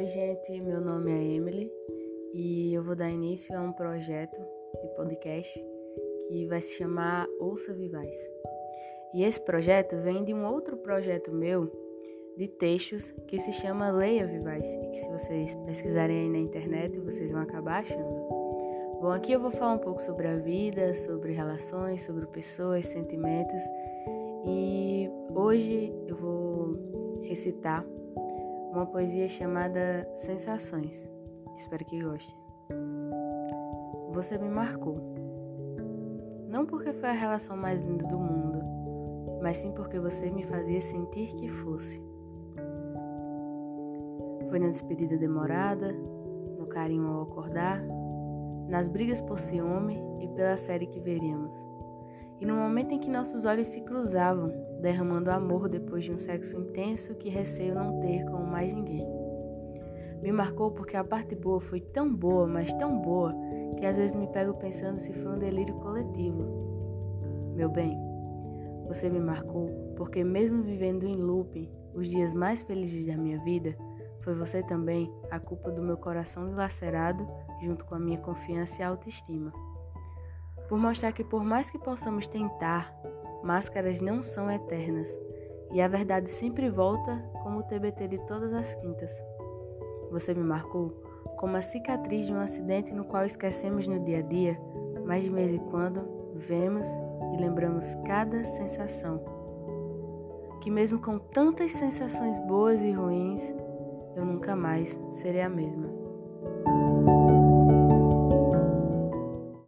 gente. Meu nome é Emily e eu vou dar início a um projeto de podcast que vai se chamar Ouça Vivais. E esse projeto vem de um outro projeto meu de textos que se chama Leia Vivais e que se vocês pesquisarem aí na internet vocês vão acabar achando. Bom, aqui eu vou falar um pouco sobre a vida, sobre relações, sobre pessoas, sentimentos e hoje eu vou recitar uma poesia chamada Sensações. Espero que gostem. Você me marcou. Não porque foi a relação mais linda do mundo, mas sim porque você me fazia sentir que fosse. Foi na despedida demorada, no carinho ao acordar, nas brigas por ciúme e pela série que veríamos. Momento em que nossos olhos se cruzavam, derramando amor depois de um sexo intenso que receio não ter com mais ninguém. Me marcou porque a parte boa foi tão boa, mas tão boa, que às vezes me pego pensando se foi um delírio coletivo. Meu bem, você me marcou porque, mesmo vivendo em looping os dias mais felizes da minha vida, foi você também a culpa do meu coração dilacerado, junto com a minha confiança e autoestima. Por mostrar que, por mais que possamos tentar, Máscaras não são eternas e a verdade sempre volta como o TBT de todas as quintas. Você me marcou como a cicatriz de um acidente no qual esquecemos no dia a dia, mas de vez em quando vemos e lembramos cada sensação. Que mesmo com tantas sensações boas e ruins, eu nunca mais serei a mesma.